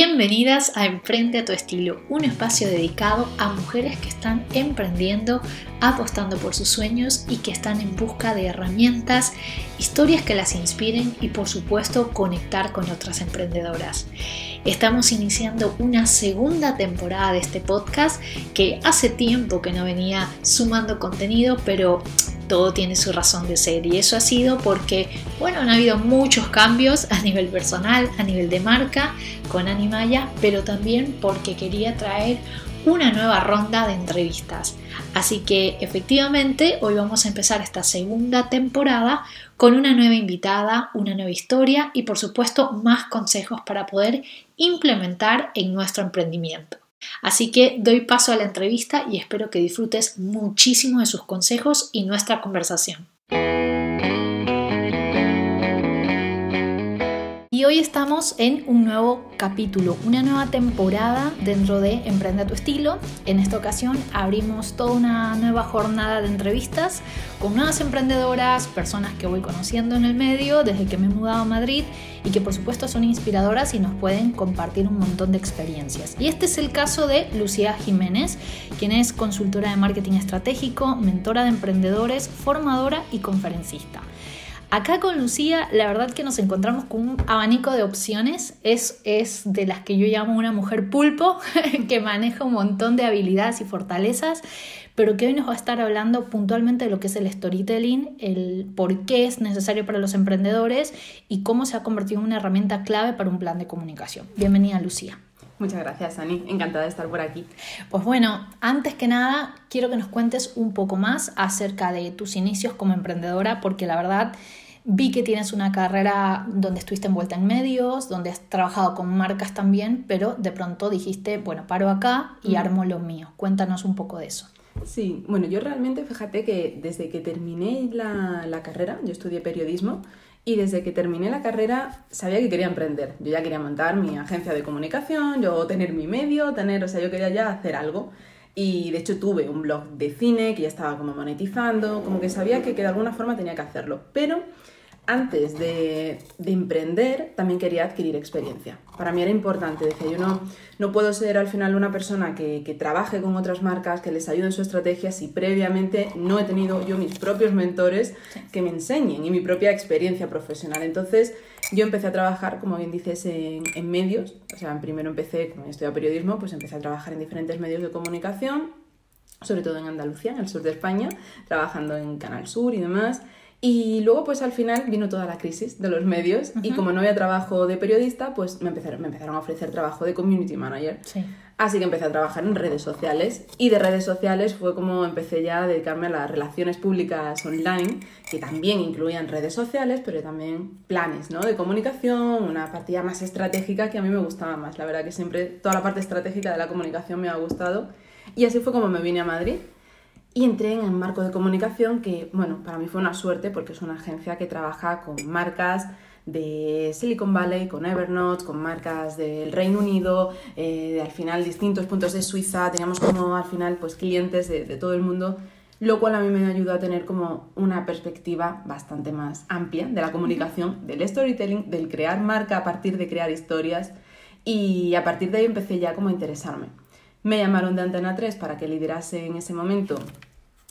Bienvenidas a Emprende a tu estilo, un espacio dedicado a mujeres que están emprendiendo, apostando por sus sueños y que están en busca de herramientas, historias que las inspiren y por supuesto conectar con otras emprendedoras. Estamos iniciando una segunda temporada de este podcast que hace tiempo que no venía sumando contenido, pero todo tiene su razón de ser y eso ha sido porque, bueno, han habido muchos cambios a nivel personal, a nivel de marca con Animaya, pero también porque quería traer una nueva ronda de entrevistas. Así que efectivamente hoy vamos a empezar esta segunda temporada con una nueva invitada, una nueva historia y por supuesto más consejos para poder implementar en nuestro emprendimiento. Así que doy paso a la entrevista y espero que disfrutes muchísimo de sus consejos y nuestra conversación. Y hoy estamos en un nuevo capítulo, una nueva temporada dentro de Emprende a tu estilo. En esta ocasión abrimos toda una nueva jornada de entrevistas con nuevas emprendedoras, personas que voy conociendo en el medio desde que me he mudado a Madrid y que por supuesto son inspiradoras y nos pueden compartir un montón de experiencias. Y este es el caso de Lucía Jiménez, quien es consultora de marketing estratégico, mentora de emprendedores, formadora y conferencista. Acá con Lucía, la verdad que nos encontramos con un abanico de opciones. Es, es de las que yo llamo una mujer pulpo, que maneja un montón de habilidades y fortalezas, pero que hoy nos va a estar hablando puntualmente de lo que es el storytelling, el por qué es necesario para los emprendedores y cómo se ha convertido en una herramienta clave para un plan de comunicación. Bienvenida, Lucía. Muchas gracias, Ani. Encantada de estar por aquí. Pues bueno, antes que nada, quiero que nos cuentes un poco más acerca de tus inicios como emprendedora, porque la verdad vi que tienes una carrera donde estuviste envuelta en medios, donde has trabajado con marcas también, pero de pronto dijiste, bueno, paro acá y armo lo mío. Cuéntanos un poco de eso. Sí, bueno, yo realmente, fíjate que desde que terminé la, la carrera, yo estudié periodismo, y desde que terminé la carrera sabía que quería emprender. Yo ya quería montar mi agencia de comunicación, yo tener mi medio, tener, o sea, yo quería ya hacer algo. Y de hecho tuve un blog de cine que ya estaba como monetizando, como que sabía que, que de alguna forma tenía que hacerlo. Pero antes de, emprender también quería adquirir experiencia. Para mí era importante, decía yo no, no puedo ser al final una persona que, que, trabaje con otras marcas, que les ayude en su estrategia si previamente no he tenido yo mis propios mentores que me enseñen y mi propia experiencia profesional. Entonces yo empecé a trabajar, como bien dices, en, en medios. O sea, primero empecé, como estudiado periodismo, pues empecé a trabajar en diferentes medios de comunicación, sobre todo en Andalucía, en el sur de España, trabajando en Canal Sur y demás. Y luego, pues al final vino toda la crisis de los medios y como no había trabajo de periodista, pues me empezaron, me empezaron a ofrecer trabajo de community manager. Así que empecé a trabajar en redes sociales y de redes sociales fue como empecé ya a dedicarme a las relaciones públicas online, que también incluían redes sociales, pero también planes ¿no? de comunicación, una partida más estratégica que a mí me gustaba más. La verdad que siempre toda la parte estratégica de la comunicación me ha gustado. Y así fue como me vine a Madrid y entré en el marco de comunicación que, bueno, para mí fue una suerte porque es una agencia que trabaja con marcas de Silicon Valley, con Evernote, con marcas del Reino Unido, eh, de al final distintos puntos de Suiza, teníamos como al final pues clientes de, de, todo el mundo, lo cual a mí me ayudó a tener como una perspectiva bastante más amplia de la comunicación, del storytelling, del crear marca a partir de crear historias. Y a partir de ahí empecé ya como a interesarme. Me llamaron de Antena 3 para que liderase en ese momento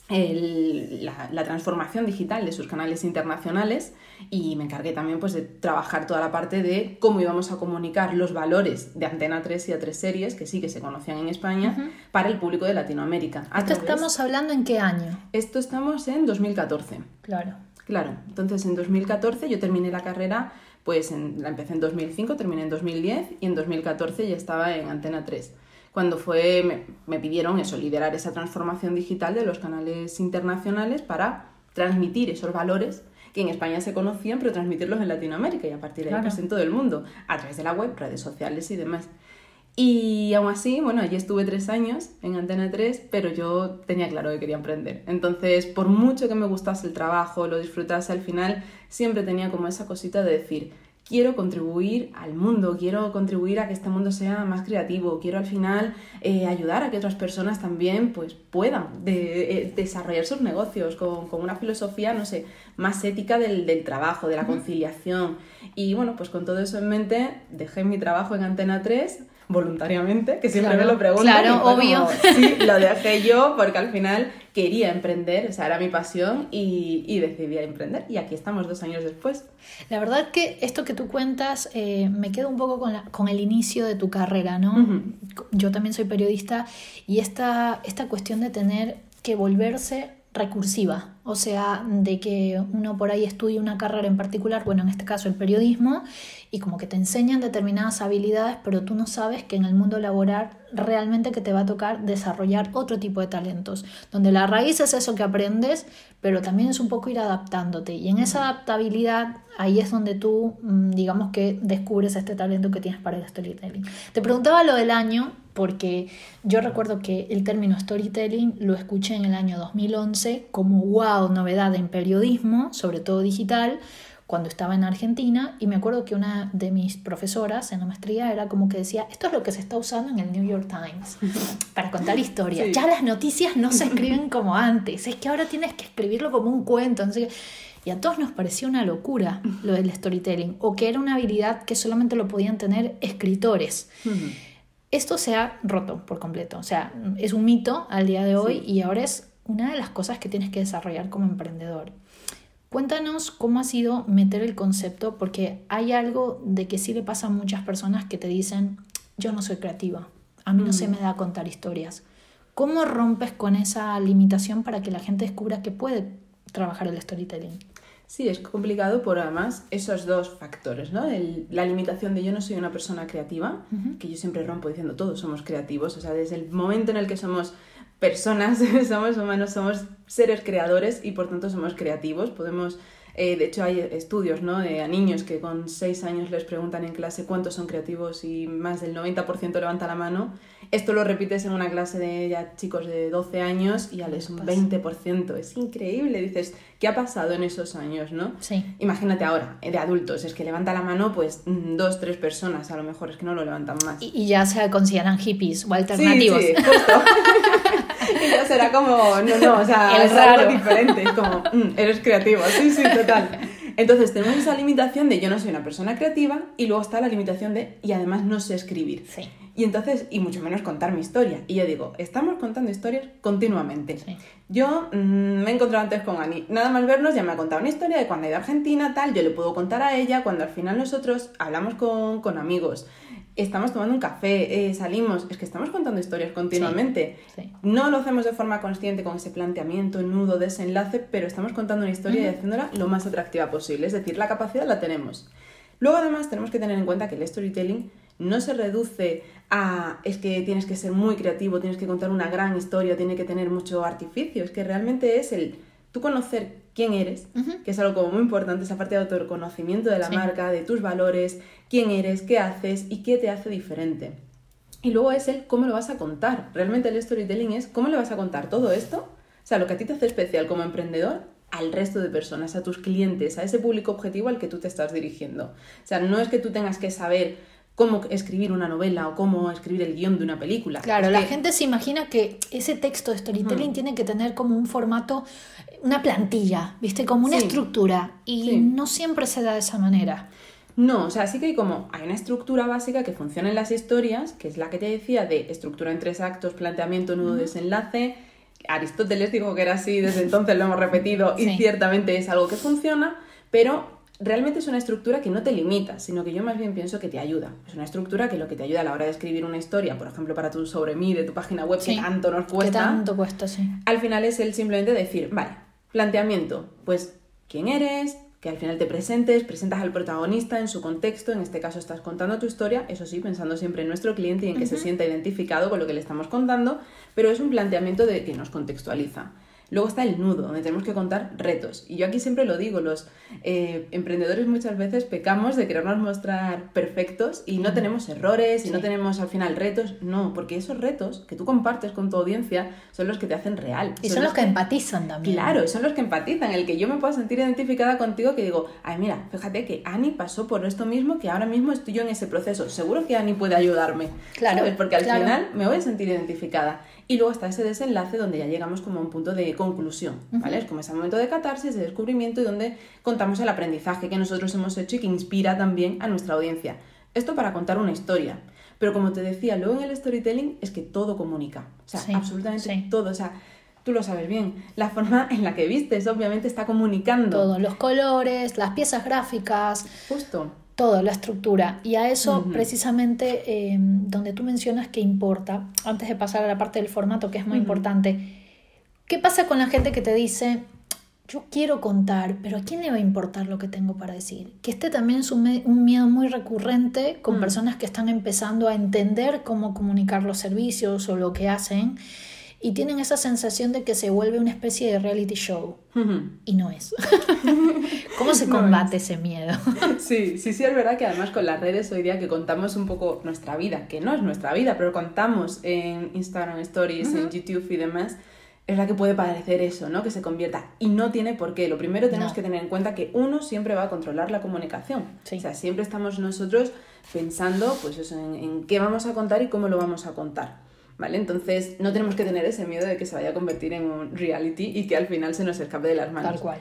la, transformación digital de sus canales internacionales y me encargué también pues, de trabajar toda la parte de cómo íbamos a comunicar los valores de Antena 3 y A3 series, que sí que se conocían en España, para el público de Latinoamérica. ¿Esto estamos hablando en qué año? Esto estamos en 2014. Claro. Claro, entonces en 2014 yo terminé la carrera, pues la empecé en 2005, terminé en 2010 y en 2014 ya estaba en Antena 3 cuando fue, me, pidieron eso, liderar esa transformación digital de los canales internacionales para transmitir esos valores que en España se conocían, pero transmitirlos en Latinoamérica y a partir de ahí pues, en todo el mundo, a través de la web, redes sociales y demás. Y aún así, bueno, allí estuve tres años en Antena 3, pero yo tenía claro que quería emprender. Entonces, por mucho que me gustase el trabajo, lo disfrutase al final, siempre tenía como esa cosita de decir, quiero contribuir al mundo, quiero contribuir a que este mundo sea más creativo, quiero al final eh, ayudar a que otras personas también pues, puedan eh, desarrollar sus negocios con, una filosofía, no sé, más ética del, trabajo, de la conciliación. Y bueno, pues con todo eso en mente, dejé mi trabajo en Antena 3 voluntariamente, que siempre me lo preguntan. Claro, obvio. sí, lo dejé yo porque al final quería emprender, o sea, era mi pasión y, decidí emprender. Y aquí estamos dos años después. La verdad que esto que tú cuentas eh, me queda un poco con, con, el inicio de tu carrera, ¿no? Yo también soy periodista y esta, esta cuestión de tener que volverse recursiva, o sea, de que uno por ahí estudie una carrera en particular, bueno, en este caso el periodismo, y como que te enseñan determinadas habilidades, pero tú no sabes que en el mundo laboral realmente que te va a tocar desarrollar otro tipo de talentos, donde la raíz es eso que aprendes, pero también es un poco ir adaptándote, y en esa adaptabilidad ahí es donde tú, mm, digamos que descubres este talento que tienes para el storytelling. Te preguntaba lo del año, porque yo recuerdo que el término storytelling lo escuché en el año 2011 como wow, novedad en periodismo, sobre todo digital, cuando estaba en Argentina y me acuerdo que una de mis profesoras en la maestría era como que decía, esto es lo que se está usando en el New York Times para contar historias. Ya las noticias no se escriben como antes, es que ahora tienes que escribirlo como un cuento. y a todos nos pareció una locura lo del storytelling, o que era una habilidad que solamente lo podían tener escritores. Esto se ha roto por completo, o sea, es un mito al día de hoy y ahora es una de las cosas que tienes que desarrollar como emprendedor. Cuéntanos cómo ha sido meter el concepto, porque hay algo de que sí le pasa a muchas personas que te dicen, yo no soy creativa, a mí no se mm. me da contar historias. ¿Cómo rompes con esa limitación para que la gente descubra que puede trabajar el storytelling? Sí, es complicado por además esos dos factores, ¿no? la limitación de yo no soy una persona creativa, que yo siempre rompo diciendo todos somos creativos, o sea, desde el momento en el que somos personas, somos humanos, somos seres creadores y por tanto somos creativos, podemos eh, de hecho, hay estudios ¿no? a niños que con 6 años les preguntan en clase cuántos son creativos y más del 90% levanta la mano. Esto lo repites en una clase de ya chicos de 12 años y ya les un 20%. Es increíble. Dices, ¿qué ha pasado en esos años? ¿no? Sí. Imagínate ahora, eh, de adultos, es que levanta la mano pues mm, dos, tres personas, a lo mejor es que no lo levantan más. Y, ya se consideran hippies o alternativos. Sí, sí, justo. y ya será como, no, no, o sea, es algo diferente, es como, mm, eres creativo, sí, sí, total. Entonces tenemos esa limitación de yo no soy una persona creativa y luego está la limitación de y además no sé escribir. Sí. Y entonces, y mucho menos contar mi historia. Y yo digo, estamos contando historias continuamente. Sí. Yo mm, me he encontrado antes con Ani. Nada más vernos, ya me ha contado una historia de cuando ha ido a Argentina, tal. Yo le puedo contar a ella cuando al final nosotros hablamos con, con amigos estamos tomando un café, eh, salimos, es que estamos contando historias continuamente. No lo hacemos de forma consciente con ese planteamiento, nudo, desenlace, pero estamos contando una historia y haciéndola lo más atractiva posible. Es decir, la capacidad la tenemos. Luego además tenemos que tener en cuenta que el storytelling no se reduce a es que tienes que ser muy creativo, tienes que contar una gran historia, tiene que tener mucho artificio, es que realmente es el tú conocer quién eres, que es algo como muy importante, esa parte de autoconocimiento de la marca, de tus valores, quién eres, qué haces y qué te hace diferente. Y luego es el cómo lo vas a contar. Realmente el storytelling es cómo le vas a contar todo esto, o sea, lo que a ti te hace especial como emprendedor al resto de personas, a tus clientes, a ese público objetivo al que tú te estás dirigiendo. O sea, no es que tú tengas que saber cómo escribir una novela o cómo escribir el guion de una película. Claro, la gente se imagina que ese texto de storytelling tiene que tener como un formato, una plantilla, ¿viste? Como una estructura. Y no siempre se da de esa manera. No, o sea, sí que hay como, hay una estructura básica que funciona en las historias, que es la que te decía de estructura en tres actos, planteamiento, nudo, desenlace. Aristóteles dijo que era así, desde entonces lo hemos repetido y ciertamente es algo que funciona, pero realmente es una estructura que no te limita, sino que yo más bien pienso que te ayuda. Es una estructura que lo que te ayuda a la hora de escribir una historia, por ejemplo, para tu sobre mí, de tu página web, que tanto nos cuesta. Que tanto cuesta, sí. Al final es el simplemente decir, vale, planteamiento, pues quién eres, que al final te presentes, presentas al protagonista en su contexto, en este caso estás contando tu historia, eso sí, pensando siempre en nuestro cliente y en que se sienta identificado con lo que le estamos contando, pero es un planteamiento de que nos contextualiza. Luego está el nudo, donde tenemos que contar retos. Y yo aquí siempre lo digo, los eh, emprendedores muchas veces pecamos de querernos mostrar perfectos y no tenemos errores y no tenemos al final retos. No, porque esos retos que tú compartes con tu audiencia son los que te hacen real. Y son, los que, empatizan también. Claro, son los que empatizan. El que yo me pueda sentir identificada contigo, que digo, ay, mira, fíjate que Ani pasó por esto mismo, que ahora mismo estoy yo en ese proceso. Seguro que Ani puede ayudarme. Claro. Porque al final me voy a sentir identificada. Y luego está ese desenlace donde ya llegamos como a un punto de conclusión, ¿vale? Es como ese momento de catarsis, de descubrimiento y donde contamos el aprendizaje que nosotros hemos hecho y que inspira también a nuestra audiencia. Esto para contar una historia. Pero como te decía, luego en el storytelling es que todo comunica. O sea, absolutamente todo. O sea, tú lo sabes bien. La forma en la que vistes, obviamente, está comunicando. Todos los colores, las piezas gráficas. Justo todo, la estructura. Y a eso precisamente eh, donde tú mencionas que importa, antes de pasar a la parte del formato que es muy importante, ¿qué pasa con la gente que te dice, yo quiero contar, pero ¿a quién le va a importar lo que tengo para decir? Que este también es un, un miedo muy recurrente con personas que están empezando a entender cómo comunicar los servicios o lo que hacen y tienen esa sensación de que se vuelve una especie de reality show. Y no es. ¿Cómo se combate ese miedo? sí, sí, sí, es verdad que además con las redes hoy día que contamos un poco nuestra vida, que no es nuestra vida, pero contamos en Instagram Stories, en YouTube y demás, es la que puede parecer eso, ¿no? Que se convierta. Y no tiene por qué. Lo primero tenemos que tener en cuenta que uno siempre va a controlar la comunicación. O sea, siempre estamos nosotros pensando pues eso, en qué vamos a contar y cómo lo vamos a contar. ¿Vale? Entonces no tenemos que tener ese miedo de que se vaya a convertir en un reality y que al final se nos escape de las manos. Tal cual.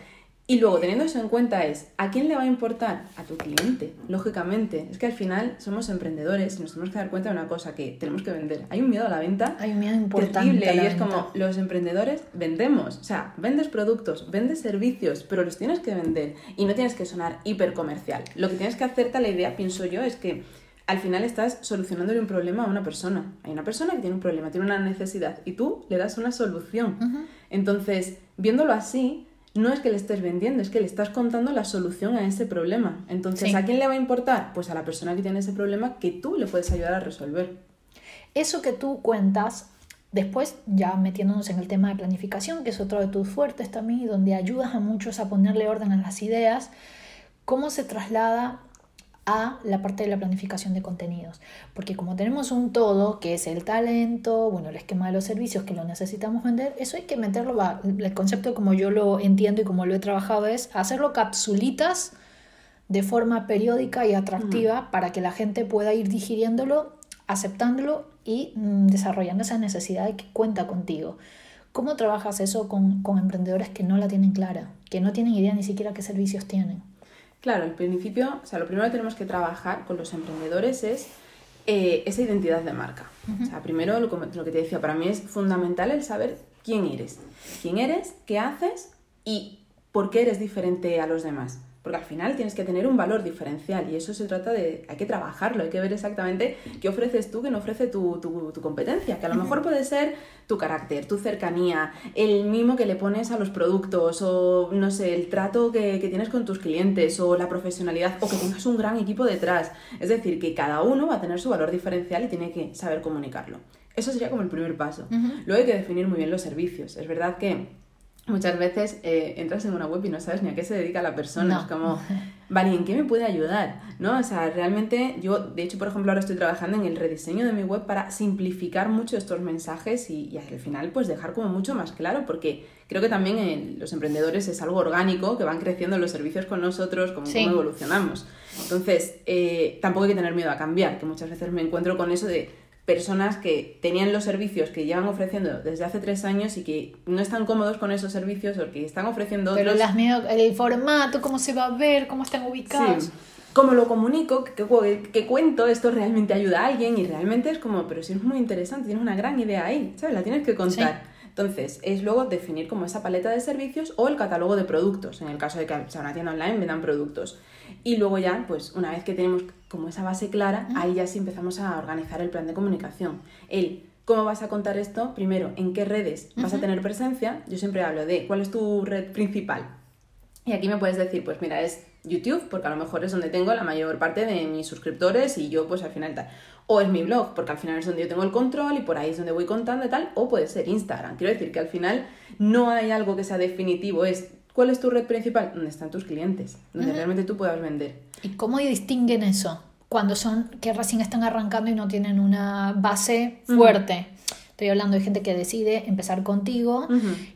Y luego, teniendo eso en cuenta, es ¿a quién le va a importar? A tu cliente, lógicamente. Es que al final somos emprendedores y nos tenemos que dar cuenta de una cosa, que tenemos que vender. Hay un miedo a la venta. Hay un miedo importante. Terrible, y es como, los emprendedores vendemos. O sea, vendes productos, vendes servicios, pero los tienes que vender. Y no tienes que sonar hiper comercial. Lo que tienes que hacerte la idea, pienso yo, es que al final estás solucionándole un problema a una persona. Hay una persona que tiene un problema, tiene una necesidad y tú le das una solución. Entonces, viéndolo así, no es que le estés vendiendo, es que le estás contando la solución a ese problema. Entonces, ¿a quién le va a importar? Pues a la persona que tiene ese problema que tú le puedes ayudar a resolver. Eso que tú cuentas, después ya metiéndonos en el tema de planificación, que es otro de tus fuertes también donde ayudas a muchos a ponerle orden a las ideas, ¿cómo se traslada a la parte de la planificación de contenidos. Porque como tenemos un todo, que es el talento, bueno, el esquema de los servicios que lo necesitamos vender, eso hay que meterlo, va, el concepto como yo lo entiendo y como lo he trabajado es hacerlo capsulitas de forma periódica y atractiva para que la gente pueda ir digiriéndolo, aceptándolo y mm, desarrollando esa necesidad de que cuenta contigo. ¿Cómo trabajas eso con, con emprendedores que no la tienen clara, que no tienen idea ni siquiera qué servicios tienen? Claro, al principio, o sea, lo primero que tenemos que trabajar con los emprendedores es eh, esa identidad de marca. O sea, primero lo, lo que te decía, para mí es fundamental el saber quién eres. Quién eres, qué haces y por qué eres diferente a los demás porque al final tienes que tener un valor diferencial y eso se trata de, hay que trabajarlo, hay que ver exactamente qué ofreces tú que no ofrece tu, competencia, que a lo mejor puede ser tu carácter, tu cercanía, el mimo que le pones a los productos o no sé, el trato que, que tienes con tus clientes o la profesionalidad o que tengas un gran equipo detrás. Es decir, que cada uno va a tener su valor diferencial y tiene que saber comunicarlo. Eso sería como el primer paso. Luego hay que definir muy bien los servicios. Es verdad que muchas veces eh, entras en una web y no sabes ni a qué se dedica la persona. Es como, vale, ¿en qué me puede ayudar? ¿No? O sea, realmente yo, de hecho, por ejemplo, ahora estoy trabajando en el rediseño de mi web para simplificar mucho estos mensajes y, y al final, pues dejar como mucho más claro, porque creo que también en los emprendedores es algo orgánico, que van creciendo los servicios con nosotros, como cómo evolucionamos. Entonces, eh, tampoco hay que tener miedo a cambiar, que muchas veces me encuentro con eso de personas que tenían los servicios que llevan ofreciendo desde hace tres años y que no están cómodos con esos servicios o que están ofreciendo Pero las miedo, el formato, cómo se va a ver, cómo están ubicados. Sí. Cómo lo comunico, que, cuento, esto realmente ayuda a alguien y realmente es como, pero si es muy interesante, tienes una gran idea ahí, ¿sabes? La tienes que contar. Entonces, es luego definir como esa paleta de servicios o el catálogo de productos, en el caso de que sea una tienda online, vendan productos. Y luego ya, pues una vez que tenemos como esa base clara, ahí ya sí empezamos a organizar el plan de comunicación. El cómo vas a contar esto, primero, en qué redes vas a tener presencia. Yo siempre hablo de cuál es tu red principal. Y aquí me puedes decir, pues mira, es YouTube, porque a lo mejor es donde tengo la mayor parte de mis suscriptores y yo pues al final tal. O es mi blog, porque al final es donde yo tengo el control y por ahí es donde voy contando y tal. O puede ser Instagram. Quiero decir que al final no hay algo que sea definitivo, es ¿cuál es tu red principal? Donde están tus clientes, donde realmente tú puedas vender. ¿Y cómo distinguen eso? Cuando son que recién están arrancando y no tienen una base fuerte. Estoy hablando de gente que decide empezar contigo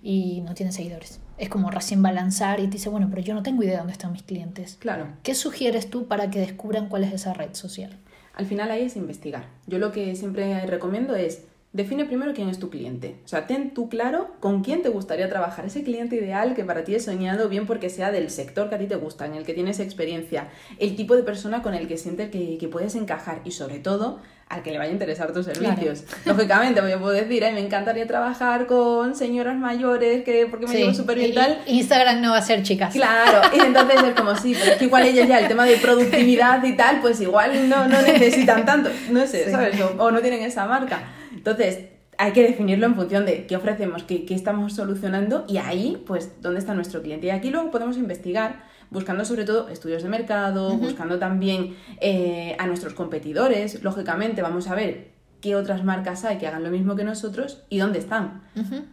y no tiene seguidores. Es como recién va a lanzar y te dice, bueno, pero yo no tengo idea de dónde están mis clientes. Claro. ¿Qué sugieres tú para que descubran cuál es esa red social? Al final ahí es investigar. Yo lo que siempre recomiendo es Define primero quién es tu cliente. O sea, ten tú claro con quién te gustaría trabajar. Ese cliente ideal que para ti es soñado, bien porque sea del sector que a ti te gusta, en el que tienes experiencia, el tipo de persona con el que sientes que, puedes encajar y sobre todo al que le vaya a interesar tus servicios. Lógicamente, yo puedo decir, me encantaría trabajar con señoras mayores que porque me llevo súper bien tal. Instagram no va a ser chicas. Claro, y entonces es como sí, pero es que igual ellas ya el tema de productividad y tal, pues igual no, no necesitan tanto, no sé, ¿sabes? o no tienen esa marca. Entonces, hay que definirlo en función de qué ofrecemos, qué, estamos solucionando y ahí, pues, dónde está nuestro cliente. Y aquí luego podemos investigar buscando sobre todo estudios de mercado, buscando también eh, a nuestros competidores. Lógicamente, vamos a ver qué otras marcas hay que hagan lo mismo que nosotros y dónde están.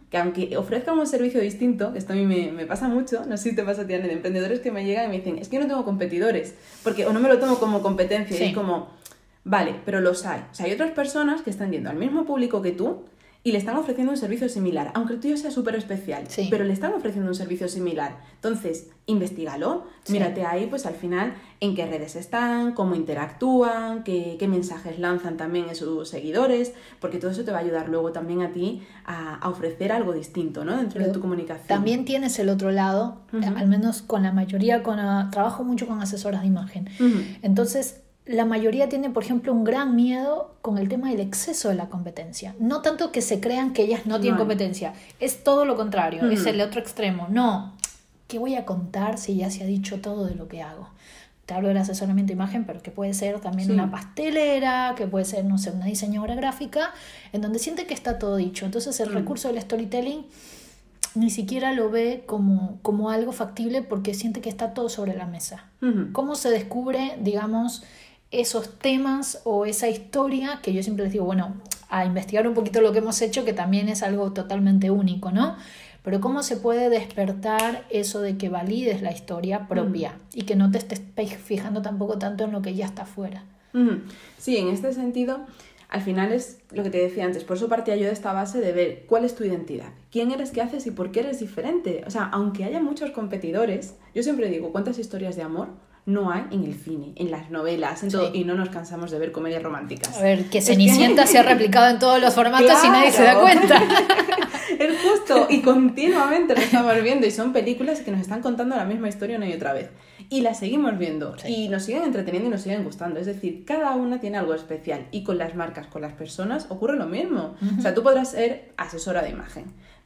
Que aunque ofrezcan un servicio distinto, esto a mí me, pasa mucho, no sé si te pasa a ti, de emprendedores que me llegan y me dicen, es que no tengo competidores, porque o no me lo tomo como competencia, y es como Vale, pero los hay. O sea, hay otras personas que están yendo al mismo público que tú y le están ofreciendo un servicio similar, aunque el tuyo sea súper especial, pero le están ofreciendo un servicio similar. Entonces, investigalo, mírate ahí, pues al final, en qué redes están, cómo interactúan, qué, mensajes lanzan también en sus seguidores, porque todo eso te va a ayudar luego también a ti a, ofrecer algo distinto, ¿no? Dentro de tu comunicación. También tienes el otro lado, al menos con la mayoría, con trabajo mucho con asesoras de imagen. Entonces, la mayoría tiene, por ejemplo, un gran miedo con el tema del exceso de la competencia. No tanto que se crean que ellas no tienen competencia, es todo lo contrario, es el otro extremo. No, ¿qué voy a contar si ya se ha dicho todo de lo que hago? Te hablo del asesoramiento de imagen, pero que puede ser también una pastelera, que puede ser, no sé, una diseñadora gráfica, en donde siente que está todo dicho. Entonces el recurso del storytelling ni siquiera lo ve como, como algo factible porque siente que está todo sobre la mesa. ¿Cómo se descubre, digamos, esos temas o esa historia que yo siempre les digo, bueno, a investigar un poquito lo que hemos hecho, que también es algo totalmente único, ¿no? Pero cómo se puede despertar eso de que valides la historia propia mm. y que no te estés fijando tampoco tanto en lo que ya está afuera. Sí, en este sentido, al final es lo que te decía antes, por eso partía yo de esta base de ver cuál es tu identidad, quién eres, qué haces y por qué eres diferente. O sea, aunque haya muchos competidores, yo siempre digo, ¿cuántas historias de amor no hay en el cine, en las novelas, en todo, y no nos cansamos de ver comedias románticas. A ver, que Cenicienta se ha replicado en todos los formatos y nadie se da cuenta. es justo, y continuamente lo estamos viendo, y son películas que nos están contando la misma historia una y otra vez. Y las seguimos viendo, y nos siguen entreteniendo y nos siguen gustando. Es decir, cada una tiene algo especial, y con las marcas, con las personas, ocurre lo mismo. O sea, tú podrás ser asesora de imagen,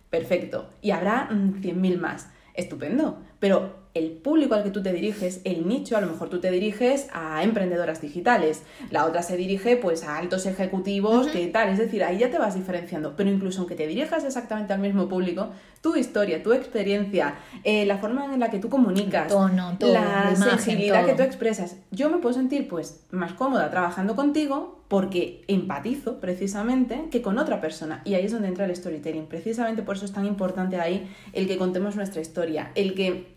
perfecto, y habrá 100.000 mm, más, estupendo, pero el público al que tú te diriges, el nicho, a lo mejor tú te diriges a emprendedoras digitales, la otra se dirige pues a altos ejecutivos, que tal, es decir, ahí ya te vas diferenciando, pero incluso aunque te dirijas exactamente al mismo público, tu historia, tu experiencia, eh, la forma en la que tú comunicas, la sensibilidad que tú expresas, yo me puedo sentir pues más cómoda trabajando contigo porque empatizo precisamente que con otra persona. Y ahí es donde entra el storytelling, precisamente por eso es tan importante ahí el que contemos nuestra historia, el que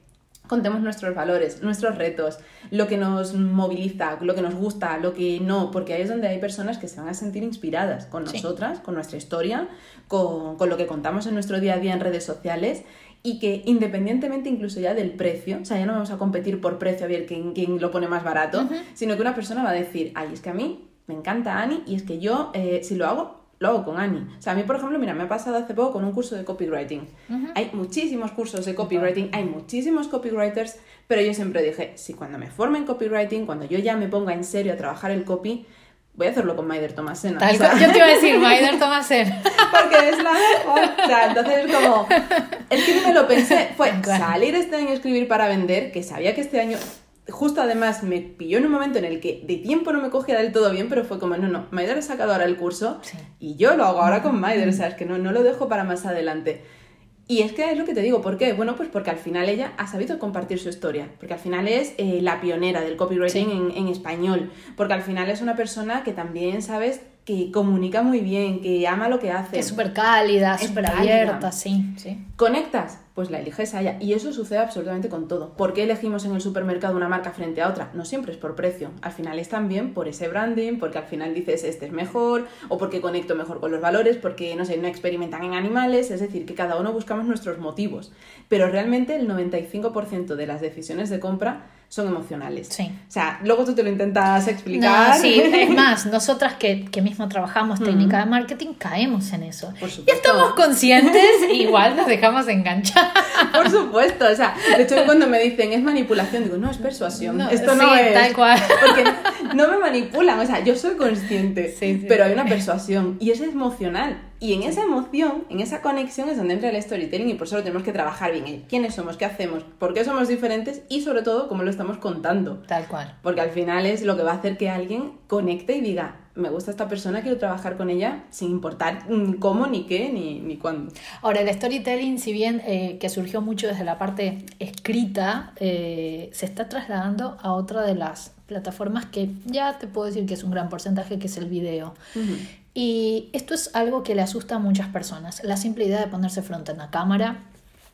contemos nuestros valores, nuestros retos, lo que nos moviliza, lo que nos gusta, lo que no, porque ahí es donde hay personas que se van a sentir inspiradas con nosotras, con nuestra historia, con, lo que contamos en nuestro día a día en redes sociales y que independientemente incluso ya del precio, o sea, ya no vamos a competir por precio a ver quién, quién lo pone más barato, sino que una persona va a decir, ay, es que a mí me encanta Ani y es que yo, eh, si lo hago, lo hago con Ani. O sea, a mí, por ejemplo, mira, me ha pasado hace poco con un curso de copywriting. Hay muchísimos cursos de copywriting, hay muchísimos copywriters, pero yo siempre dije, si cuando me forme en copywriting, cuando yo ya me ponga en serio a trabajar el copy, voy a hacerlo con Maider Tomasena. Tal yo te iba a decir Maider Tomasena. Porque es la mejor. O sea, entonces es como, es que me lo pensé, fue salir este año a escribir para vender, que sabía que este año justo además me pilló en un momento en el que de tiempo no me cogía del todo bien, pero fue como, no, no, Maider ha sacado ahora el curso y yo lo hago ahora con Maider, o sea, es que no, no lo dejo para más adelante. Y es que es lo que te digo, ¿por qué? Bueno, pues porque al final ella ha sabido compartir su historia, porque al final es eh, la pionera del copywriting en, en, español, porque al final es una persona que también, ¿sabes? que comunica muy bien, que ama lo que hace. es súper cálida, súper abierta, sí, sí. ¿Conectas? Pues la eliges a ella. Y eso sucede absolutamente con todo. ¿Por qué elegimos en el supermercado una marca frente a otra? No siempre es por precio. Al final es también por ese branding, porque al final dices este es mejor, o porque conecto mejor con los valores, porque, no sé, no experimentan en animales. Es decir, que cada uno buscamos nuestros motivos. Pero realmente el 95% de las decisiones de compra son emocionales. Sí. O sea, luego tú te lo intentas explicar. No, sí, es más, nosotras que, que mismo trabajamos técnica de marketing, caemos en eso. Por supuesto. Y estamos conscientes, igual nos dejamos enganchar. Por supuesto, o sea, de hecho cuando me dicen es manipulación, digo, no, es persuasión. Esto no sí, es. tal cual. Porque no me manipulan, o sea, yo soy consciente, Sí, sí. pero hay una persuasión y es emocional. Y en esa emoción, en esa conexión es donde entra el storytelling y por eso lo tenemos que trabajar bien. El quiénes somos, qué hacemos, por qué somos diferentes y sobre todo cómo lo estamos contando. Tal cual. Porque al final es lo que va a hacer que alguien conecte y diga, me gusta esta persona, quiero trabajar con ella sin importar cómo, ni qué, ni, ni cuándo. Ahora, el storytelling, si bien eh, que surgió mucho desde la parte escrita, eh, se está trasladando a otra de las plataformas que ya te puedo decir que es un gran porcentaje, que es el video. Y esto es algo que le asusta a muchas personas. La simple idea de ponerse frente a una cámara,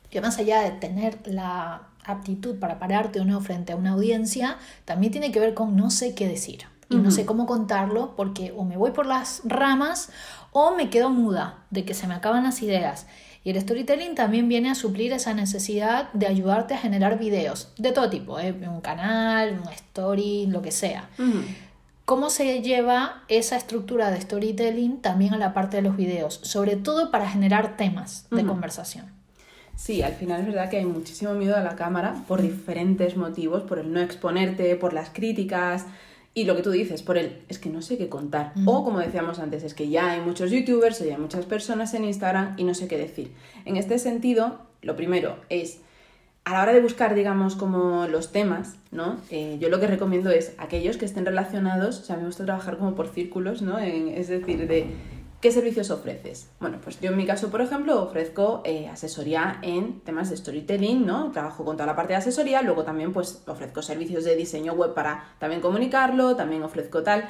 que más allá de tener la aptitud para pararte o no frente a una audiencia, también tiene que ver con no sé qué decir. Y no sé cómo contarlo porque o me voy por las ramas o me quedo muda de que se me acaban las ideas. Y el storytelling también viene a suplir esa necesidad de ayudarte a generar videos de todo tipo, ¿eh? un canal, un story, lo que sea. ¿Cómo se lleva esa estructura de storytelling también a la parte de los videos? Sobre todo para generar temas de conversación. Sí, al final es verdad que hay muchísimo miedo a la cámara por diferentes motivos, por el no exponerte, por las críticas y lo que tú dices, por el es que no sé qué contar. O como decíamos antes, es que ya hay muchos youtubers o ya hay muchas personas en Instagram y no sé qué decir. En este sentido, lo primero es a la hora de buscar, digamos, como los temas, ¿no? Eh, yo lo que recomiendo es aquellos que estén relacionados, o sea, me gusta trabajar como por círculos, ¿no? En- es decir, de qué servicios ofreces. Bueno, pues yo en mi caso, por ejemplo, ofrezco eh, asesoría en temas de storytelling, ¿no? Trabajo con toda la parte de asesoría, luego también pues ofrezco servicios de diseño web para también comunicarlo, también ofrezco tal.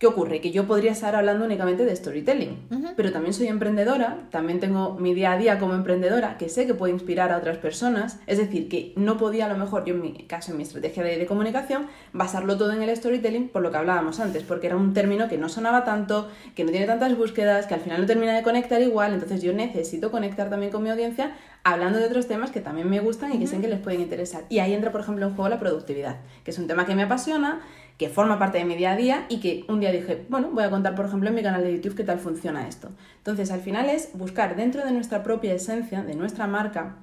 ¿Qué ocurre? Que yo podría estar hablando únicamente de storytelling, pero también soy emprendedora, también tengo mi día a día como emprendedora, que sé que puede inspirar a otras personas, es decir, que no podía a lo mejor, yo en mi caso, en mi estrategia de, de comunicación, basarlo todo en el storytelling por lo que hablábamos antes, porque era un término que no sonaba tanto, que no tiene tantas búsquedas, que al final no termina de conectar igual, entonces yo necesito conectar también con mi audiencia hablando de otros temas que también me gustan y que sé que les pueden interesar. Y ahí entra, por ejemplo, en juego la productividad, que es un tema que me apasiona, que forma parte de mi día a día y que un día dije, bueno, voy a contar, por ejemplo, en mi canal de YouTube qué tal funciona esto. Entonces, al final es buscar dentro de nuestra propia esencia, de nuestra marca,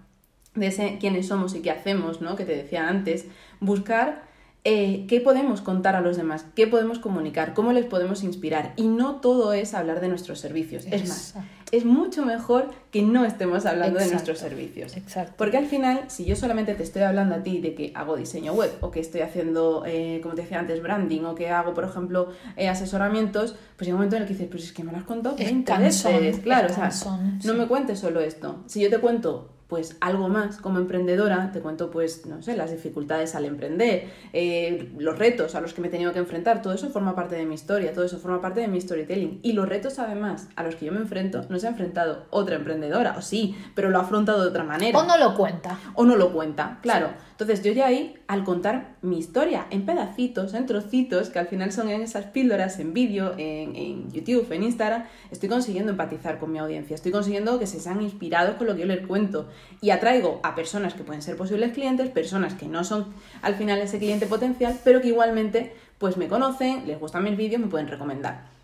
de ese quiénes somos y qué hacemos, ¿no? Que te decía antes, buscar eh, qué podemos contar a los demás, qué podemos comunicar, cómo les podemos inspirar. Y no todo es hablar de nuestros servicios. Es más, es mucho mejor que no estemos hablando de nuestros servicios. Exacto. Porque al final, si yo solamente te estoy hablando a ti de que hago diseño web o que estoy haciendo, eh, como te decía antes, branding o que hago, por ejemplo, eh, asesoramientos, pues llega un momento en el que dices, pues es que me lo has contado Es 20 cansón, veces. Claro, o sea, no me cuentes solo esto. Si yo te cuento pues algo más como emprendedora, te cuento pues, no sé, las dificultades al emprender, eh, los retos a los que me he tenido que enfrentar, todo eso forma parte de mi historia, todo eso forma parte de mi storytelling. Y los retos además a los que yo me enfrento no se ha enfrentado otra emprendedora, o sí, pero lo ha afrontado de otra manera O no lo cuenta. o no lo cuenta, claro. Entonces yo ya ahí, al contar mi historia en pedacitos, en trocitos, que al final son en esas píldoras, en vídeo, en, en YouTube, en Instagram, estoy consiguiendo empatizar con mi audiencia, estoy consiguiendo que se sean inspirados con lo que yo les cuento y atraigo a personas que pueden ser posibles clientes, personas que no son al final ese cliente potencial, pero que igualmente pues me conocen, les gustan mis vídeos, me pueden recomendar.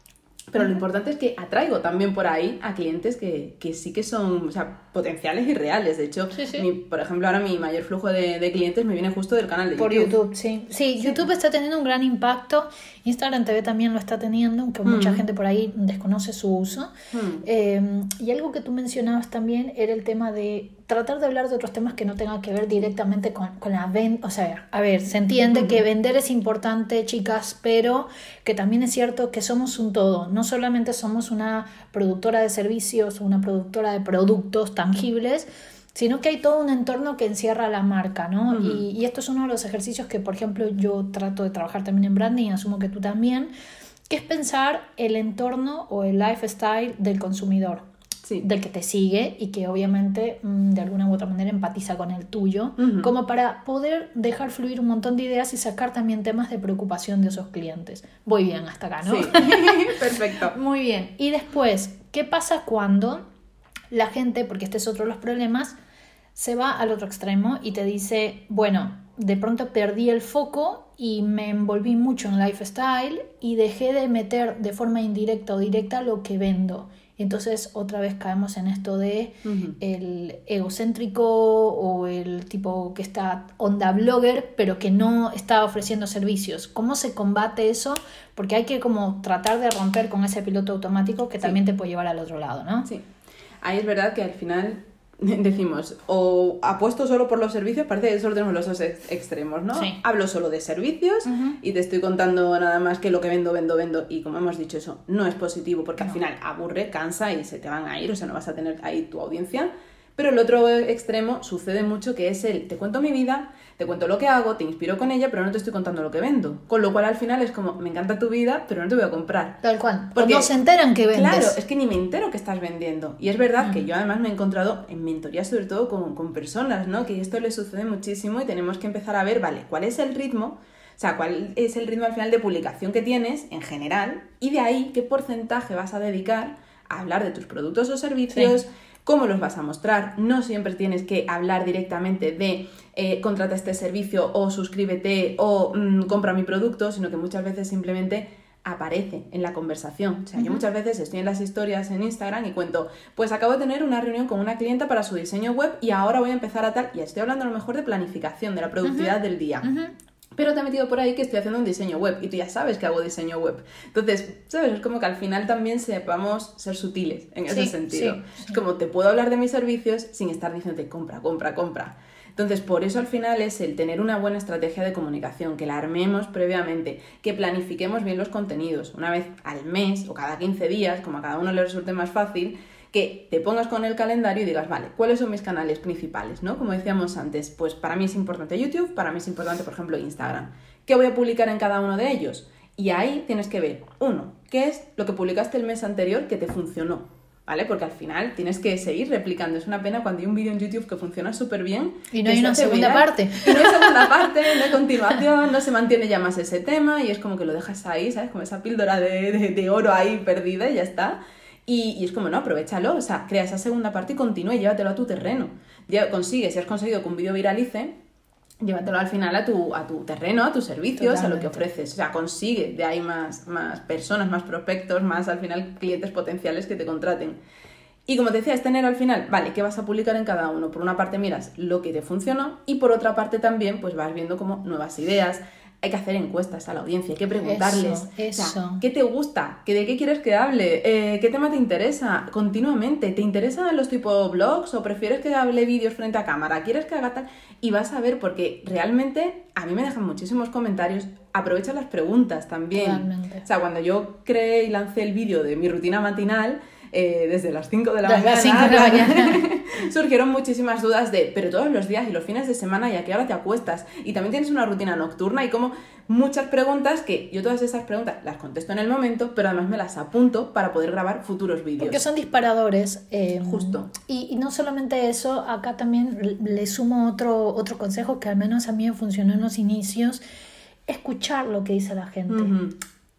Pero lo importante es que atraigo también por ahí a clientes que, que sí que son o sea, potenciales y reales. De hecho, Sí, sí. mi- por ejemplo, ahora mi mayor flujo de, de clientes me viene justo del canal de Por YouTube. YouTube, sí. sí. YouTube está teniendo un gran impacto. Instagram TV también lo está teniendo, aunque mucha gente por ahí desconoce su uso. Mm. Eh, y algo que tú mencionabas también era el tema de tratar de hablar de otros temas que no tengan que ver directamente con, con la venta. O sea, a ver, se entiende que vender es importante, chicas, pero que también es cierto que somos un todo. No solamente somos una productora de servicios, una productora de productos tangibles, sino que hay todo un entorno que encierra la marca, ¿no? y, y, esto es uno de los ejercicios que, por ejemplo, yo trato de trabajar también en branding, asumo que tú también, que es pensar el entorno o el lifestyle del consumidor del que te sigue y que obviamente mm, de alguna u otra manera empatiza con el tuyo, como para poder dejar fluir un montón de ideas y sacar también temas de preocupación de esos clientes. Voy bien hasta acá, ¿no? Sí. Perfecto. Muy bien. Y después, ¿qué pasa cuando la gente, porque este es otro de los problemas, se va al otro extremo y te dice, bueno, de pronto perdí el foco y me envolví mucho en lifestyle y dejé de meter de forma indirecta o directa lo que vendo. Entonces otra vez caemos en esto de el egocéntrico o el tipo que está onda blogger pero que no está ofreciendo servicios. ¿Cómo se combate eso? Porque hay que como tratar de romper con ese piloto automático que también te puede llevar al otro lado, ¿no? Sí. Ahí es verdad que al final decimos, o apuesto solo por los servicios, parece que solo tenemos los dos extremos, ¿no? Hablo solo de servicios y te estoy contando nada más que lo que vendo, vendo, vendo. Y como hemos dicho, eso no es positivo porque al final aburre, cansa y se te van a ir, o sea, no vas a tener ahí tu audiencia. Pero el otro extremo sucede mucho que es el te cuento mi vida, te cuento lo que hago, te inspiro con ella, pero no te estoy contando lo que vendo. Con lo cual al final es como, me encanta tu vida, pero no te voy a comprar. Tal cual. Porque no se enteran que vendes. Claro, es que ni me entero que estás vendiendo. Y es verdad que yo además me he encontrado en mentoría sobre todo con, con personas, ¿no? Que esto le sucede muchísimo y tenemos que empezar a ver, vale, ¿cuál es el ritmo? O sea, cuál es el ritmo al final de publicación que tienes en general y de ahí qué porcentaje vas a dedicar a hablar de tus productos o servicios, ¿Cómo los vas a mostrar? No siempre tienes que hablar directamente de eh, contrata este servicio o suscríbete o mm, compra mi producto, sino que muchas veces simplemente aparece en la conversación. O sea, yo muchas veces estoy en las historias en Instagram y cuento, pues acabo de tener una reunión con una clienta para su diseño web y ahora voy a empezar a tal, y estoy hablando a lo mejor de planificación, de la productividad del día pero te he metido por ahí que estoy haciendo un diseño web y tú ya sabes que hago diseño web. Entonces, ¿sabes? Es como que al final también sepamos ser sutiles en ese sentido. Es como te puedo hablar de mis servicios sin estar diciéndote compra, compra, compra. Entonces, por eso al final es el tener una buena estrategia de comunicación, que la armemos previamente, que planifiquemos bien los contenidos, una vez al mes o cada 15 días, como a cada uno le resulte más fácil, que te pongas con el calendario y digas, vale, ¿cuáles son mis canales principales? ¿no? Como decíamos antes, pues para mí es importante YouTube, para mí es importante, por ejemplo, Instagram. ¿Qué voy a publicar en cada uno de ellos? Y ahí tienes que ver, uno, ¿qué es lo que publicaste el mes anterior que te funcionó? ¿Vale? Porque al final tienes que seguir replicando. Es una pena cuando hay un vídeo en YouTube que funciona súper bien. Y no hay una segunda parte. Y no hay segunda parte, no hay continuación, no se mantiene ya más ese tema y es como que lo dejas ahí, ¿sabes? Como esa píldora de, de oro ahí perdida y ya está. Y, es como, no, aprovechalo, o sea, crea esa segunda parte y continúa y llévatelo a tu terreno. Ya consigue, si has conseguido que un vídeo viralice, llévatelo al final a tu, a tu terreno, a tus servicios, a lo que ofreces. O sea, consigue de ahí más, más personas, más prospectos, más al final clientes potenciales que te contraten. Y como te decía, es tener al final, vale, ¿qué vas a publicar en cada uno? Por una parte miras lo que te funcionó y por otra parte también pues vas viendo como nuevas ideas, hay que hacer encuestas a la audiencia, hay que preguntarles, eso, ¿qué te gusta? ¿Qué, ¿De qué quieres que hable? Eh, ¿Qué tema te interesa? Continuamente, ¿te interesan los tipos blogs o prefieres que hable vídeos frente a cámara? ¿Quieres que haga tal? Y vas a ver porque realmente a mí me dejan muchísimos comentarios, aprovecha las preguntas también. O sea, cuando yo creé y lancé el vídeo de mi rutina matinal, eh, desde las 5 de la mañana. surgieron muchísimas dudas de, pero todos los días y los fines de semana y a qué hora te acuestas. Y también tienes una rutina nocturna y como muchas preguntas que yo todas esas preguntas las contesto en el momento, pero además me las apunto para poder grabar futuros vídeos. Porque son disparadores. Eh, Justo. Y, y, no solamente eso, acá también le sumo otro, otro consejo que al menos a mí me funcionó en los inicios, escuchar lo que dice la gente.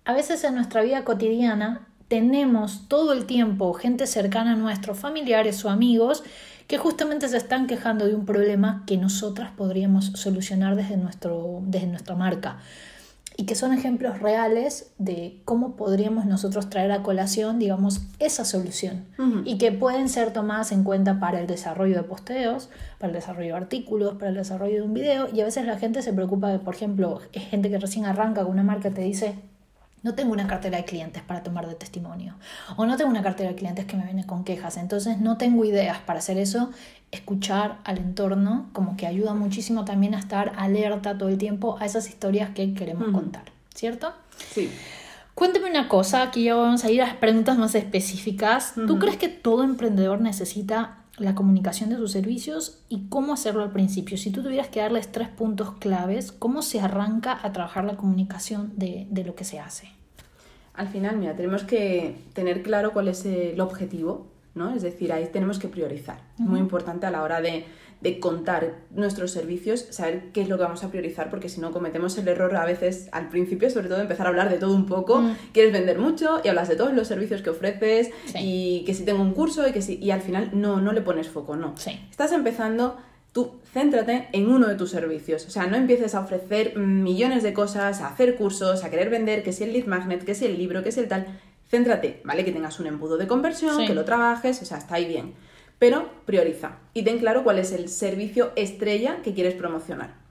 A veces en nuestra vida cotidiana tenemos todo el tiempo gente cercana a nuestros familiares o amigos que justamente se están quejando de un problema que nosotras podríamos solucionar desde, nuestro, desde nuestra marca. Y que son ejemplos reales de cómo podríamos nosotros traer a colación, digamos, esa solución. Y que pueden ser tomadas en cuenta para el desarrollo de posteos, para el desarrollo de artículos, para el desarrollo de un video. Y a veces la gente se preocupa de, por ejemplo, gente que recién arranca con una marca te dice, no tengo una cartera de clientes para tomar de testimonio o no tengo una cartera de clientes que me viene con quejas, entonces no tengo ideas para hacer eso, escuchar al entorno como que ayuda muchísimo también a estar alerta todo el tiempo a esas historias que queremos contar, ¿cierto? Sí. Cuénteme una cosa, aquí ya vamos a ir a las preguntas más específicas. ¿Tú crees que todo emprendedor necesita la comunicación de sus servicios y cómo hacerlo al principio? Si tú tuvieras que darles tres puntos claves, ¿cómo se arranca a trabajar la comunicación de, de lo que se hace? Al final, mira, tenemos que tener claro cuál es el objetivo, ¿no? Es decir, ahí tenemos que priorizar. Muy importante a la hora de de contar nuestros servicios, saber qué es lo que vamos a priorizar, porque si no cometemos el error a veces al principio, sobre todo, empezar a hablar de todo un poco. Mm. Quieres vender mucho y hablas de todos los servicios que ofreces y que si tengo un curso y que si. Y al final no, no le pones foco, no. Estás empezando. Tú céntrate en uno de tus servicios, o sea, no empieces a ofrecer millones de cosas, a hacer cursos, a querer vender, que si el lead magnet, que si el libro, que si el tal, céntrate, ¿vale? Que tengas un embudo de conversión, que lo trabajes, o sea, está ahí bien pero prioriza y ten claro cuál es el servicio estrella que quieres promocionar.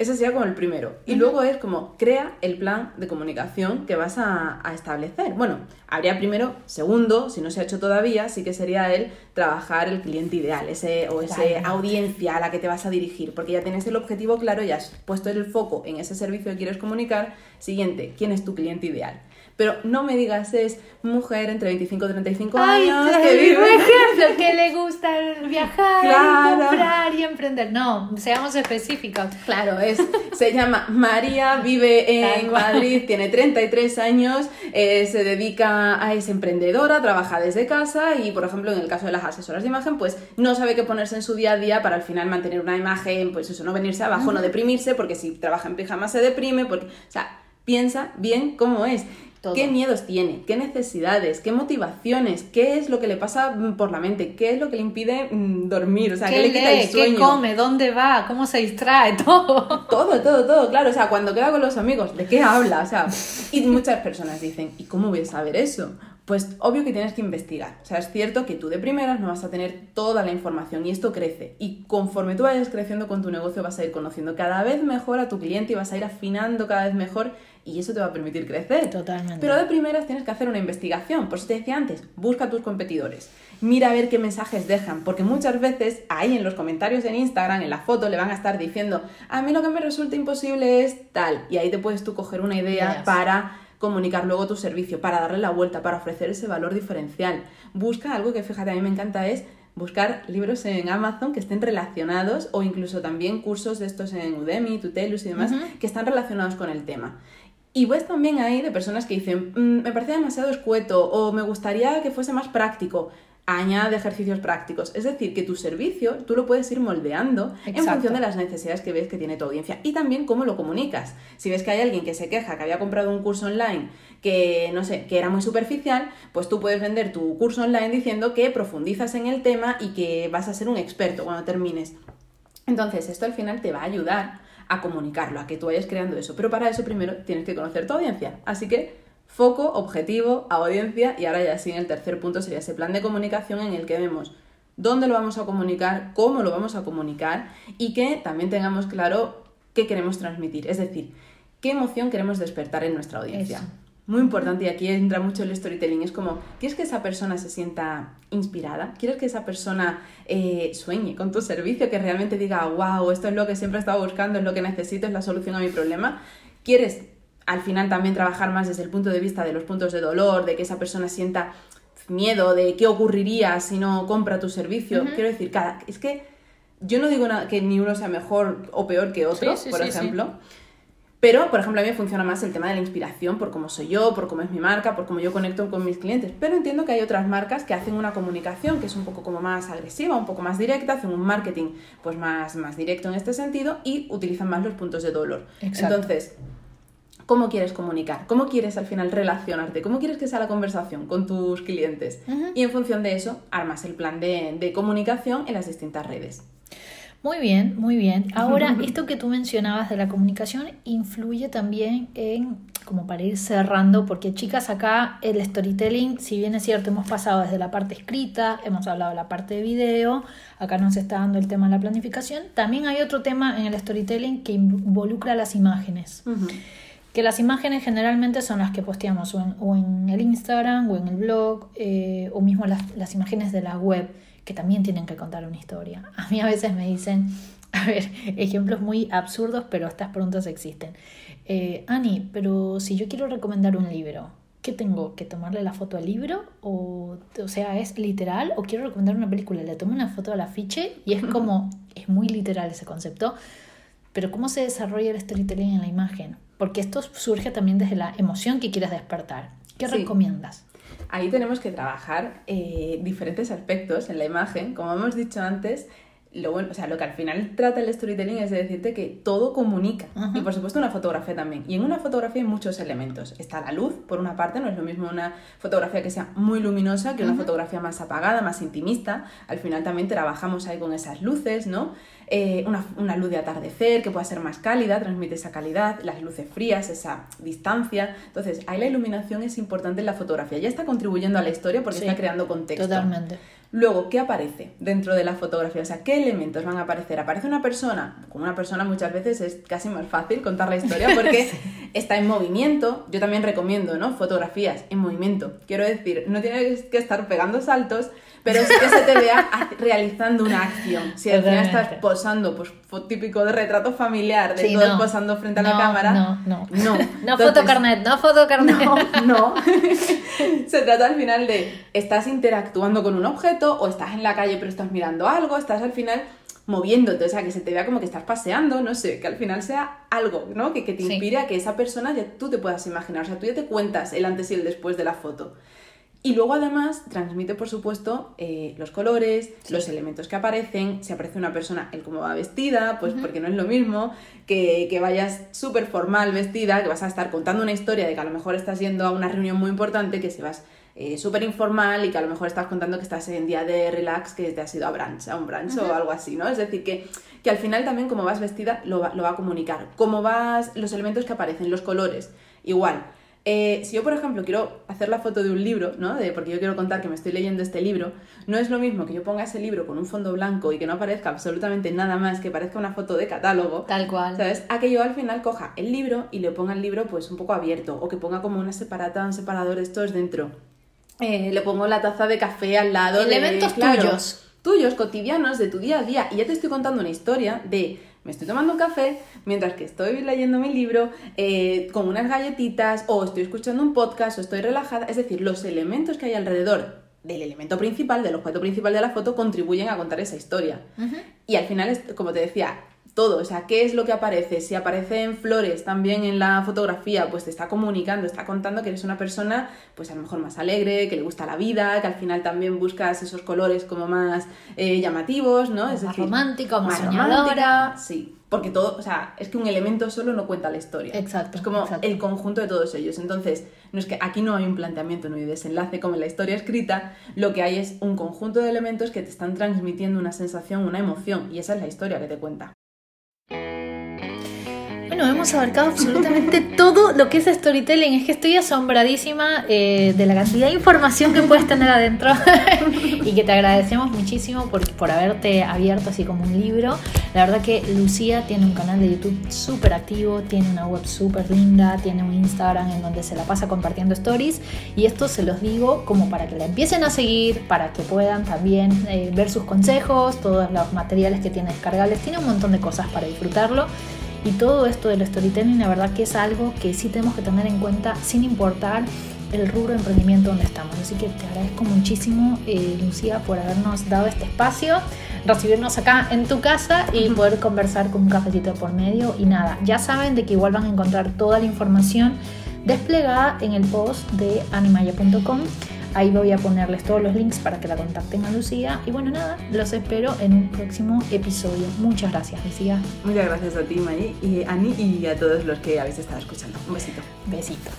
Ese sería como el primero. Y luego es como crea el plan de comunicación que vas a, establecer. Bueno, habría primero, segundo, si no se ha hecho todavía, sí que sería el trabajar el cliente ideal, ese o esa audiencia a la que te vas a dirigir, porque ya tienes el objetivo claro, ya has puesto el foco en ese servicio que quieres comunicar. Siguiente, ¿quién es tu cliente ideal? Pero no me digas es mujer entre 25 y 35 años que vive... ejemplo, que le gusta viajar y comprar y emprender. No, seamos específicos. Claro, es, se llama María, vive en Madrid, tiene 33 años, eh, se dedica a es emprendedora, trabaja desde casa y, por ejemplo, en el caso de las asesoras de imagen, pues no sabe qué ponerse en su día a día para al final mantener una imagen, pues eso, no venirse abajo, no deprimirse, porque si trabaja en pijama se deprime, porque, o sea, piensa bien cómo es. ¿Qué miedos tiene? ¿Qué necesidades? ¿Qué motivaciones? ¿Qué es lo que le pasa mm, por la mente? ¿Qué es lo que le impide mm, dormir? O sea, ¿qué, le quita el sueño? ¿Qué come? ¿Dónde va? ¿Cómo se distrae? Todo. Todo, todo, todo. Claro, o sea, cuando queda con los amigos, ¿de qué habla? O sea, y muchas personas dicen, ¿y cómo voy a saber eso? Pues obvio que tienes que investigar. O sea, es cierto que tú de primeras no vas a tener toda la información y esto crece. Y conforme tú vayas creciendo con tu negocio vas a ir conociendo cada vez mejor a tu cliente y vas a ir afinando cada vez mejor y eso te va a permitir crecer. Totalmente. Pero de primeras tienes que hacer una investigación. Por eso te decía antes, busca a tus competidores. Mira a ver qué mensajes dejan, porque muchas veces ahí en los comentarios en Instagram, en la foto, le van a estar diciendo, a mí lo que me resulta imposible es tal. Y ahí te puedes tú coger una idea para comunicar luego tu servicio, para darle la vuelta, para ofrecer ese valor diferencial. Busca algo que, fíjate, a mí me encanta es buscar libros en Amazon que estén relacionados o incluso también cursos de estos en Udemy, Tutelus y demás que están relacionados con el tema. Y ves también ahí de personas que dicen, mm, me parece demasiado escueto o me gustaría que fuese más práctico añade ejercicios prácticos. Es decir, que tu servicio tú lo puedes ir moldeando en función de las necesidades que ves que tiene tu audiencia y también cómo lo comunicas. Si ves que hay alguien que se queja que había comprado un curso online que no sé, que era muy superficial, pues tú puedes vender tu curso online diciendo que profundizas en el tema y que vas a ser un experto cuando termines. Entonces, esto al final te va a ayudar a comunicarlo, a que tú vayas creando eso. Pero para eso primero tienes que conocer tu audiencia. Así que foco, objetivo, audiencia y ahora ya sí, el tercer punto sería ese plan de comunicación en el que vemos dónde lo vamos a comunicar, cómo lo vamos a comunicar y que también tengamos claro qué queremos transmitir, es decir, qué emoción queremos despertar en nuestra audiencia. Muy importante y aquí entra mucho el storytelling, es como, ¿quieres que esa persona se sienta inspirada? ¿Quieres que esa persona eh, sueñe con tu servicio, que realmente diga, wow, esto es lo que siempre he estado buscando, es lo que necesito, es la solución a mi problema? ¿Quieres al final también trabajar más desde el punto de vista de los puntos de dolor, de que esa persona sienta miedo, de qué ocurriría si no compra tu servicio. Quiero decir, cada, es que yo no digo que ni uno sea mejor o peor que otro, por ejemplo. Pero, por ejemplo, a mí me funciona más el tema de la inspiración por cómo soy yo, por cómo es mi marca, por cómo yo conecto con mis clientes. Pero entiendo que hay otras marcas que hacen una comunicación que es un poco como más agresiva, un poco más directa, hacen un marketing pues más, más directo en este sentido y utilizan más los puntos de dolor. Entonces, cómo quieres comunicar, cómo quieres al final relacionarte, cómo quieres que sea la conversación con tus clientes. Y en función de eso, armas el plan de, comunicación en las distintas redes. Muy bien, muy bien. Ahora, esto que tú mencionabas de la comunicación influye también en, como para ir cerrando, porque chicas, acá el storytelling, si bien es cierto, hemos pasado desde la parte escrita, hemos hablado de la parte de video, acá nos está dando el tema de la planificación, también hay otro tema en el storytelling que involucra las imágenes. Que las imágenes generalmente son las que posteamos o en, o en el Instagram o en el blog eh, o mismo las, las imágenes de la web que también tienen que contar una historia. A mí a veces me dicen, a ver, ejemplos muy absurdos, pero estas preguntas existen. Eh, Ani, pero si yo quiero recomendar un libro, ¿qué tengo? ¿Que tomarle la foto al libro? O, o sea, ¿es literal? ¿O quiero recomendar una película? Le tomo una foto al afiche y es como, es muy literal ese concepto. Pero ¿cómo se desarrolla el storytelling en la imagen? Porque esto surge también desde la emoción que quieres despertar. ¿Qué Sí. recomiendas? Ahí tenemos que trabajar eh, diferentes aspectos en la imagen. Como hemos dicho antes, lo, bueno, o sea, lo que al final trata el storytelling es de decirte que todo comunica. Y por supuesto una fotografía también. Y en una fotografía hay muchos elementos. Está la luz, por una parte, no es lo mismo una fotografía que sea muy luminosa que una fotografía más apagada, más intimista. Al final también trabajamos ahí con esas luces, ¿no? Eh, una, una luz de atardecer que pueda ser más cálida, transmite esa calidad, las luces frías, esa distancia. Entonces, ahí la iluminación es importante en la fotografía. Ya está contribuyendo a la historia porque Sí, está creando contexto. Totalmente. Luego, ¿qué aparece dentro de la fotografía? O sea, ¿qué elementos van a aparecer? ¿Aparece una persona? Con una persona muchas veces es casi más fácil contar la historia porque está en movimiento. Yo también recomiendo, ¿no? Fotografías en movimiento. Quiero decir, no tienes que estar pegando saltos, pero sí que se te vea realizando una acción. Si al final estás posando, pues típico de retrato familiar, de Sí, todos no. posando frente a la No, cámara. No, no. No. No Entonces- fotocarnet, no fotocarnet. no, no. Se trata al final de estás interactuando con un objeto o estás en la calle pero estás mirando algo, estás al final moviéndote, o sea, que se te vea como que estás paseando, no sé, que al final sea algo, ¿no? Que, que te Sí. inspire a que esa persona ya tú te puedas imaginar, o sea, tú ya te cuentas el antes y el después de la foto. Y luego además transmite, por supuesto, eh, los colores, los elementos que aparecen, si aparece una persona, el cómo va vestida, pues porque no es lo mismo que, que vayas súper formal vestida, que vas a estar contando una historia de que a lo mejor estás yendo a una reunión muy importante, que si vas eh, súper informal y que a lo mejor estás contando que estás en día de relax, que te has ido a brunch, a un brunch o algo así, ¿no? Es decir, que, que al final también como vas vestida lo va, lo va a comunicar. Cómo vas, los elementos que aparecen, los colores, igual. Eh, si yo, por ejemplo, quiero hacer la foto de un libro, ¿no? De, porque yo quiero contar que me estoy leyendo este libro, no es lo mismo que yo ponga ese libro con un fondo blanco y que no aparezca absolutamente nada más, que parezca una foto de catálogo, Tal cual. ¿sabes? A que yo al final coja el libro y le ponga el libro pues un poco abierto, o que ponga como una separata, un separador estos dentro. Eh, le pongo la taza de café al lado. de- Elementos claro, tuyos. tuyos, cotidianos, de tu día a día. Y ya te estoy contando una historia de me estoy tomando un café mientras que estoy leyendo mi libro eh, con unas galletitas o estoy escuchando un podcast o estoy relajada. Es decir, los elementos que hay alrededor del elemento principal, del objeto principal de la foto, contribuyen a contar esa historia. Y al final, es, como te decía, todo, o sea, ¿qué es lo que aparece? Si aparecen flores también en la fotografía, pues te está comunicando, está contando que eres una persona, pues a lo mejor más alegre, que le gusta la vida, que al final también buscas esos colores como más eh, llamativos, ¿no? Más romántico, más romántica, soñadora. Sí, porque todo, o sea, es que un elemento solo no cuenta la historia. Exacto, Es como exacto. el conjunto de todos ellos. Entonces, no es que aquí no hay un planteamiento, no hay desenlace como en la historia escrita, lo que hay es un conjunto de elementos que te están transmitiendo una sensación, una emoción, y esa es la historia que te cuenta. Bueno, hemos abarcado absolutamente todo lo que es storytelling. Es que estoy asombradísima eh, de la cantidad de información que puedes tener adentro y que te agradecemos muchísimo por, por haberte abierto así como un libro. La verdad que Lucía tiene un canal de YouTube súper activo, tiene una web súper linda, tiene un Instagram en donde se la pasa compartiendo stories y esto se los digo como para que la empiecen a seguir, para que puedan también eh, ver sus consejos, todos los materiales que tiene descargables. Tiene un montón de cosas para disfrutarlo. Y todo esto del storytelling, la verdad que es algo que sí tenemos que tener en cuenta sin importar el rubro de emprendimiento donde estamos. Así que te agradezco muchísimo, eh, Lucía, por habernos dado este espacio, recibirnos acá en tu casa y poder conversar con un cafetito por medio. Y nada, ya saben de que igual van a encontrar toda la información desplegada en el post de animaya.com. Ahí voy a ponerles todos los links para que la contacten a Lucía. Y bueno, nada, los espero en un próximo episodio. Muchas gracias, Lucía. Muchas gracias a ti, May, y a Ani y a todos los que habéis estado escuchando. Un besito. Besito.